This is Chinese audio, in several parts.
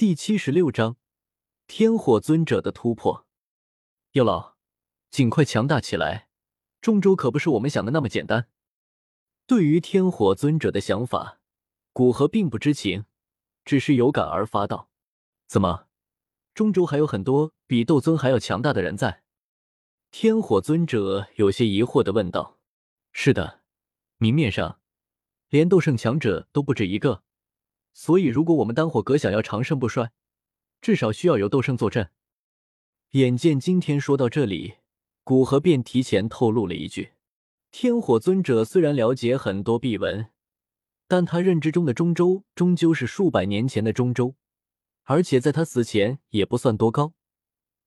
第七十六章天火尊者的突破。药老，尽快强大起来！中州可不是我们想的那么简单。对于天火尊者的想法，古河并不知情，只是有感而发道：“怎么，中州还有很多比斗尊还要强大的人在？”天火尊者有些疑惑的问道：“是的，明面上连斗圣强者都不止一个。”所以，如果我们丹火阁想要长盛不衰，至少需要有斗圣坐镇。眼见今天说到这里，古河便提前透露了一句：“天火尊者虽然了解很多秘闻，但他认知中的中州终究是数百年前的中州，而且在他死前也不算多高。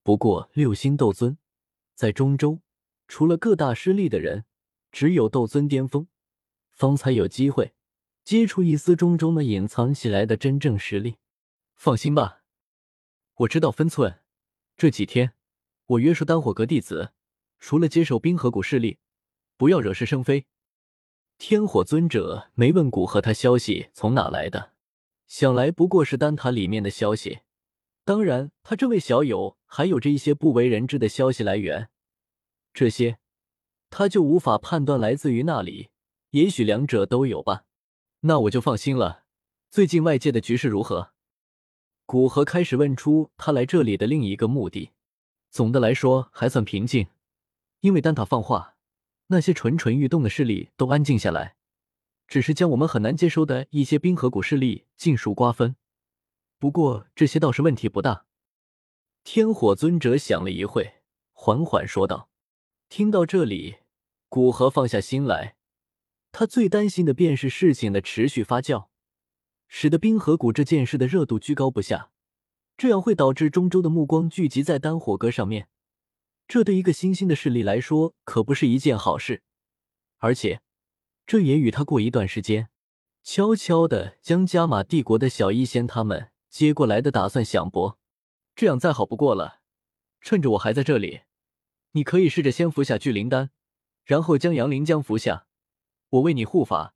不过六星斗尊在中州，除了各大势力的人，只有斗尊巅峰，方才有机会。”接触一丝中中的隐藏起来的真正实力，放心吧，我知道分寸。这几天我约束丹火阁弟子，除了接受冰河谷势力，不要惹是生非。天火尊者没问古河他消息从哪来的，想来不过是丹塔里面的消息。当然，他这位小友还有着一些不为人知的消息来源，这些他就无法判断来自于那里，也许两者都有吧。那我就放心了。最近外界的局势如何？古河开始问出他来这里的另一个目的。总的来说还算平静，因为丹塔放话，那些蠢蠢欲动的势力都安静下来，只是将我们很难接收的一些冰河谷势力尽数瓜分。不过这些倒是问题不大。天火尊者想了一会，缓缓说道：“听到这里，古河放下心来。”他最担心的便是事情的持续发酵，使得冰河谷这件事的热度居高不下，这样会导致中州的目光聚集在丹火阁上面，这对一个新兴的势力来说可不是一件好事。而且，这也与他过一段时间，悄悄的将加玛帝国的小医仙他们接过来的打算相搏，这样再好不过了。趁着我还在这里，你可以试着先服下聚灵丹，然后将杨凌江服下。我为你护法，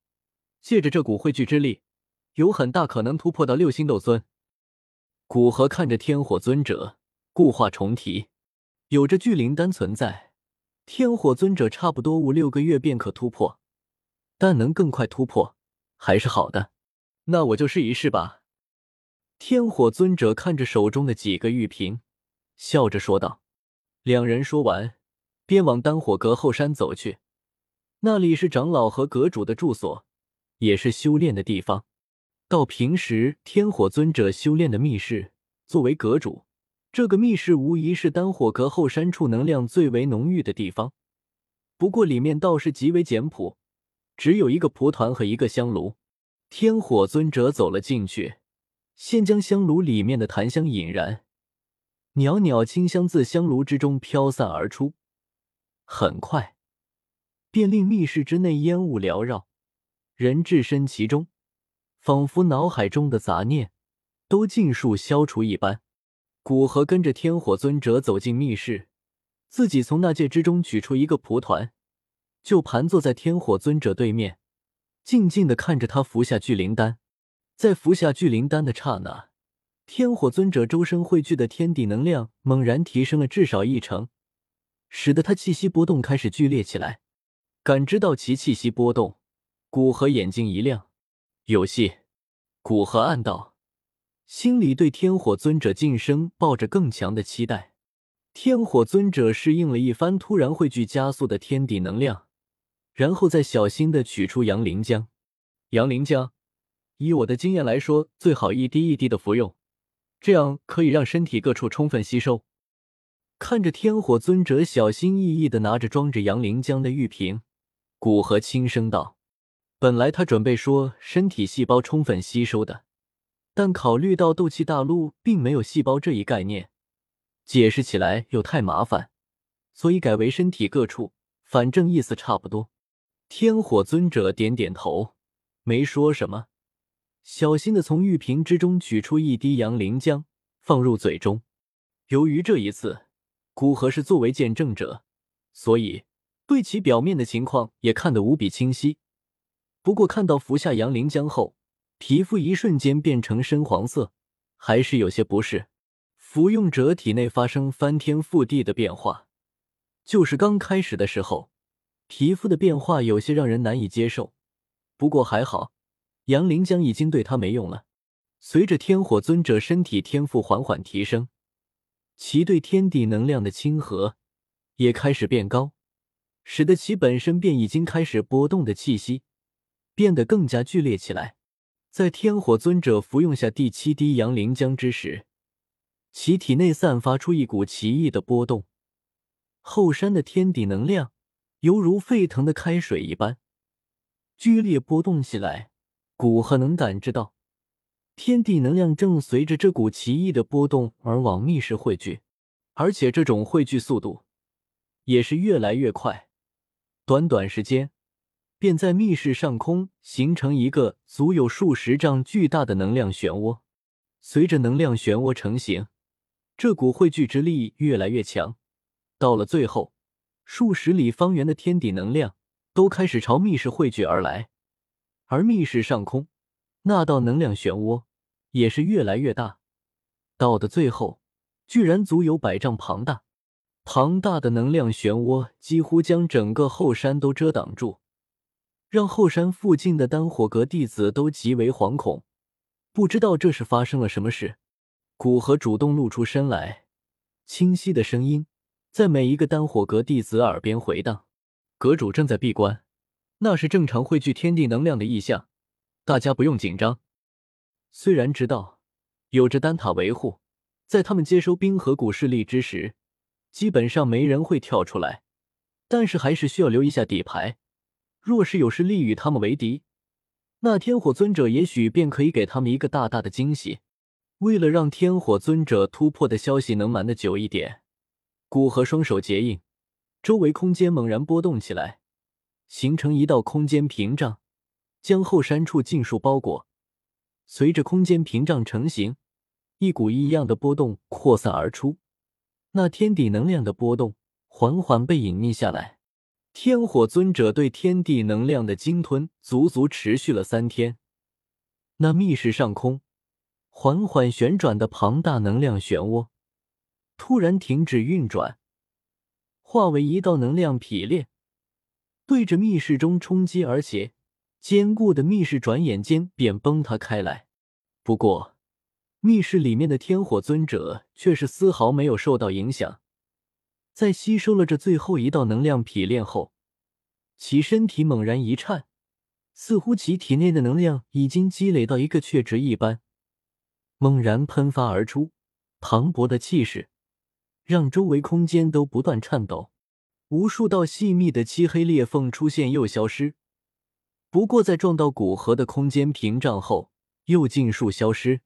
借着这股汇聚之力，有很大可能突破到六星斗尊。古河看着天火尊者，故话重提：有着聚灵丹存在，天火尊者差不多五六个月便可突破，但能更快突破还是好的。那我就试一试吧。天火尊者看着手中的几个玉瓶，笑着说道。两人说完，便往丹火阁后山走去。那里是长老和阁主的住所，也是修炼的地方。到平时天火尊者修炼的密室，作为阁主，这个密室无疑是丹火阁后山处能量最为浓郁的地方。不过里面倒是极为简朴，只有一个蒲团和一个香炉。天火尊者走了进去，先将香炉里面的檀香引燃，袅袅清香自香炉之中飘散而出，很快。便令密室之内烟雾缭绕，人置身其中，仿佛脑海中的杂念都尽数消除一般。古河跟着天火尊者走进密室，自己从那戒之中取出一个蒲团，就盘坐在天火尊者对面，静静的看着他服下聚灵丹。在服下聚灵丹的刹那，天火尊者周身汇聚的天地能量猛然提升了至少一成，使得他气息波动开始剧烈起来。感知到其气息波动，古河眼睛一亮，有戏。古河暗道，心里对天火尊者晋升抱着更强的期待。天火尊者适应了一番突然汇聚加速的天地能量，然后再小心的取出阳灵浆。阳灵浆，以我的经验来说，最好一滴一滴的服用，这样可以让身体各处充分吸收。看着天火尊者小心翼翼的拿着装着阳灵浆的玉瓶。古河轻声道：“本来他准备说身体细胞充分吸收的，但考虑到斗气大陆并没有细胞这一概念，解释起来又太麻烦，所以改为身体各处，反正意思差不多。”天火尊者点点头，没说什么，小心的从玉瓶之中取出一滴阳灵浆，放入嘴中。由于这一次古河是作为见证者，所以。对其表面的情况也看得无比清晰，不过看到服下杨灵浆后，皮肤一瞬间变成深黄色，还是有些不适。服用者体内发生翻天覆地的变化，就是刚开始的时候，皮肤的变化有些让人难以接受。不过还好，杨凌江已经对他没用了。随着天火尊者身体天赋缓缓提升，其对天地能量的亲和也开始变高，使得其本身便已经开始波动的气息变得更加剧烈起来。在天火尊者服用下第七滴阳灵浆之时，其体内散发出一股奇异的波动，后山的天地能量犹如沸腾的开水一般剧烈波动起来。古河能感知到，天地能量正随着这股奇异的波动而往密室汇聚，而且这种汇聚速度也是越来越快。短短时间，便在密室上空形成一个足有数十丈巨大的能量漩涡。随着能量漩涡成型，这股汇聚之力越来越强，到了最后，数十里方圆的天地能量都开始朝密室汇聚而来，而密室上空那道能量漩涡也是越来越大，到的最后，居然足有百丈庞大。庞大的能量漩涡几乎将整个后山都遮挡住，让后山附近的丹火阁弟子都极为惶恐，不知道这是发生了什么事。古河主动露出身来，清晰的声音在每一个丹火阁弟子耳边回荡：“阁主正在闭关，那是正常汇聚天地能量的异象，大家不用紧张。”虽然知道有着丹塔维护，在他们接收冰河谷势力之时，基本上没人会跳出来，但是还是需要留一下底牌。若是有势力与他们为敌，那天火尊者也许便可以给他们一个大大的惊喜。为了让天火尊者突破的消息能瞒得久一点，古河双手结印，周围空间猛然波动起来，形成一道空间屏障，将后山处尽数包裹。随着空间屏障成型，一股异样的波动扩散而出，那天地能量的波动缓缓被隐匿下来。天火尊者对天地能量的鲸吞足足持续了三天，那密室上空。缓缓旋转的庞大能量漩涡突然停止运转，化为一道能量劈裂，对着密室中冲击而起。坚固的密室转眼间便崩塌开来。不过，密室里面的天火尊者却是丝毫没有受到影响。在吸收了这最后一道能量劈裂后，其身体猛然一颤，似乎其体内的能量已经积累到一个确值一般。猛然喷发而出，磅礴的气势让周围空间都不断颤抖，无数道细密的漆黑裂缝出现又消失。不过，在撞到古河的空间屏障后，又尽数消失。